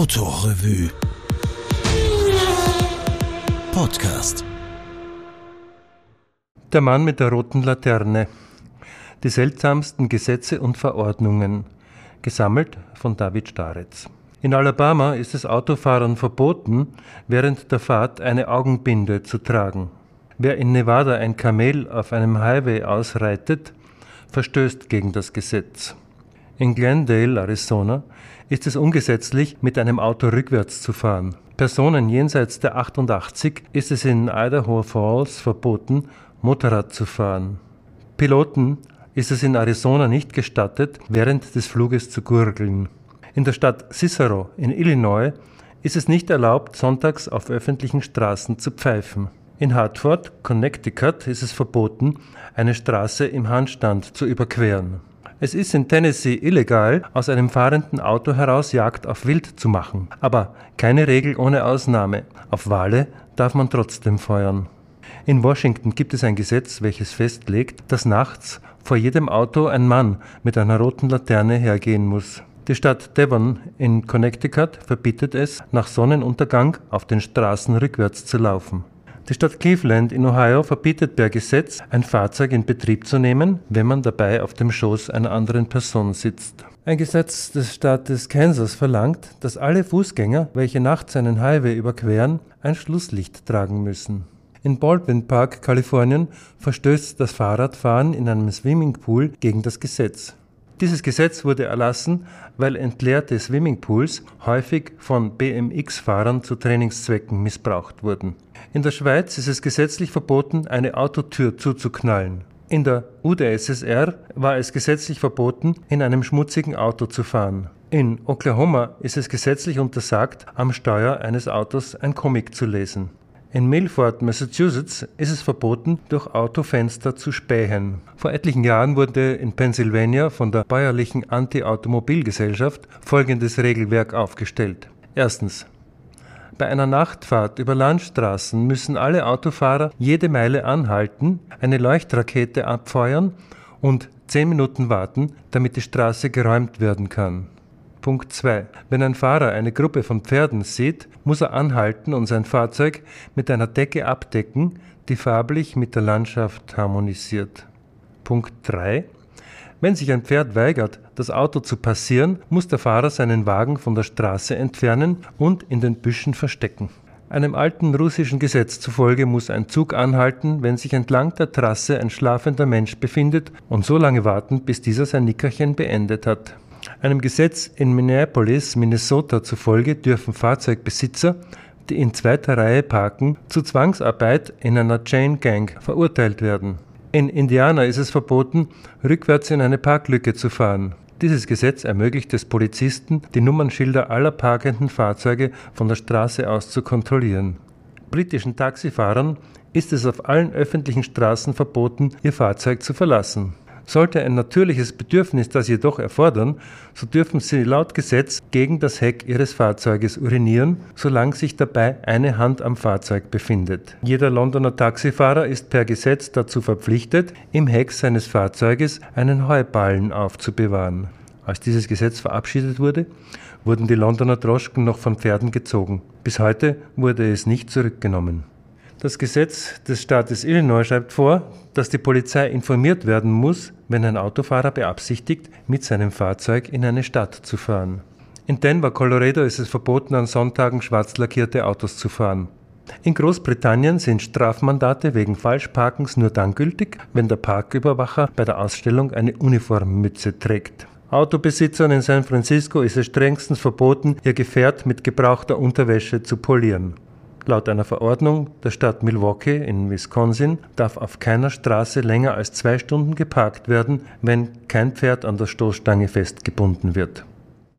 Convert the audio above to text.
Autorevue Podcast Der Mann mit der roten Laterne. Die seltsamsten Gesetze und Verordnungen. Gesammelt von David Staretz. In Alabama ist es Autofahrern verboten, während der Fahrt eine Augenbinde zu tragen. Wer in Nevada ein Kamel auf einem Highway ausreitet, verstößt gegen das Gesetz. In Glendale, Arizona, ist es ungesetzlich, mit einem Auto rückwärts zu fahren. Personen jenseits der 88 ist es in Idaho Falls verboten, Motorrad zu fahren. Piloten ist es in Arizona nicht gestattet, während des Fluges zu gurgeln. In der Stadt Cicero in Illinois ist es nicht erlaubt, sonntags auf öffentlichen Straßen zu pfeifen. In Hartford, Connecticut, ist es verboten, eine Straße im Handstand zu überqueren. Es ist in Tennessee illegal, aus einem fahrenden Auto heraus Jagd auf Wild zu machen. Aber keine Regel ohne Ausnahme. Auf Wale darf man trotzdem feuern. In Washington gibt es ein Gesetz, welches festlegt, dass nachts vor jedem Auto ein Mann mit einer roten Laterne hergehen muss. Die Stadt Devon in Connecticut verbietet es, nach Sonnenuntergang auf den Straßen rückwärts zu laufen. Die Stadt Cleveland in Ohio verbietet per Gesetz, ein Fahrzeug in Betrieb zu nehmen, wenn man dabei auf dem Schoß einer anderen Person sitzt. Ein Gesetz des Staates Kansas verlangt, dass alle Fußgänger, welche nachts einen Highway überqueren, ein Schlusslicht tragen müssen. In Baldwin Park, Kalifornien, verstößt das Fahrradfahren in einem Swimmingpool gegen das Gesetz. Dieses Gesetz wurde erlassen, weil entleerte Swimmingpools häufig von BMX-Fahrern zu Trainingszwecken missbraucht wurden. In der Schweiz ist es gesetzlich verboten, eine Autotür zuzuknallen. In der UdSSR war es gesetzlich verboten, in einem schmutzigen Auto zu fahren. In Oklahoma ist es gesetzlich untersagt, am Steuer eines Autos ein Comic zu lesen. In Milford, Massachusetts ist es verboten, durch Autofenster zu spähen. Vor etlichen Jahren wurde in Pennsylvania von der bäuerlichen Anti-Automobilgesellschaft folgendes Regelwerk aufgestellt. Erstens. Bei einer Nachtfahrt über Landstraßen müssen alle Autofahrer jede Meile anhalten, eine Leuchtrakete abfeuern und zehn Minuten warten, damit die Straße geräumt werden kann. Punkt 2. Wenn ein Fahrer eine Gruppe von Pferden sieht, muss er anhalten und sein Fahrzeug mit einer Decke abdecken, die farblich mit der Landschaft harmonisiert. Punkt 3. Wenn sich ein Pferd weigert, das Auto zu passieren, muss der Fahrer seinen Wagen von der Straße entfernen und in den Büschen verstecken. Einem alten russischen Gesetz zufolge muss ein Zug anhalten, wenn sich entlang der Trasse ein schlafender Mensch befindet und so lange warten, bis dieser sein Nickerchen beendet hat. Einem Gesetz in Minneapolis, Minnesota zufolge dürfen Fahrzeugbesitzer, die in zweiter Reihe parken, zu Zwangsarbeit in einer Chain Gang verurteilt werden. In Indiana ist es verboten, rückwärts in eine Parklücke zu fahren. Dieses Gesetz ermöglicht es Polizisten, die Nummernschilder aller parkenden Fahrzeuge von der Straße aus zu kontrollieren. Britischen Taxifahrern ist es auf allen öffentlichen Straßen verboten, ihr Fahrzeug zu verlassen. Sollte ein natürliches Bedürfnis das jedoch erfordern, so dürfen Sie laut Gesetz gegen das Heck Ihres Fahrzeuges urinieren, solange sich dabei eine Hand am Fahrzeug befindet. Jeder Londoner Taxifahrer ist per Gesetz dazu verpflichtet, im Heck seines Fahrzeuges einen Heuballen aufzubewahren. Als dieses Gesetz verabschiedet wurde, wurden die Londoner Droschken noch von Pferden gezogen. Bis heute wurde es nicht zurückgenommen. Das Gesetz des Staates Illinois schreibt vor, dass die Polizei informiert werden muss, wenn ein Autofahrer beabsichtigt, mit seinem Fahrzeug in eine Stadt zu fahren. In Denver, Colorado ist es verboten, an Sonntagen schwarz lackierte Autos zu fahren. In Großbritannien sind Strafmandate wegen Falschparkens nur dann gültig, wenn der Parküberwacher bei der Ausstellung eine Uniformmütze trägt. Autobesitzern in San Francisco ist es strengstens verboten, ihr Gefährt mit gebrauchter Unterwäsche zu polieren. Laut einer Verordnung der Stadt Milwaukee in Wisconsin darf auf keiner Straße länger als zwei Stunden geparkt werden, wenn kein Pferd an der Stoßstange festgebunden wird.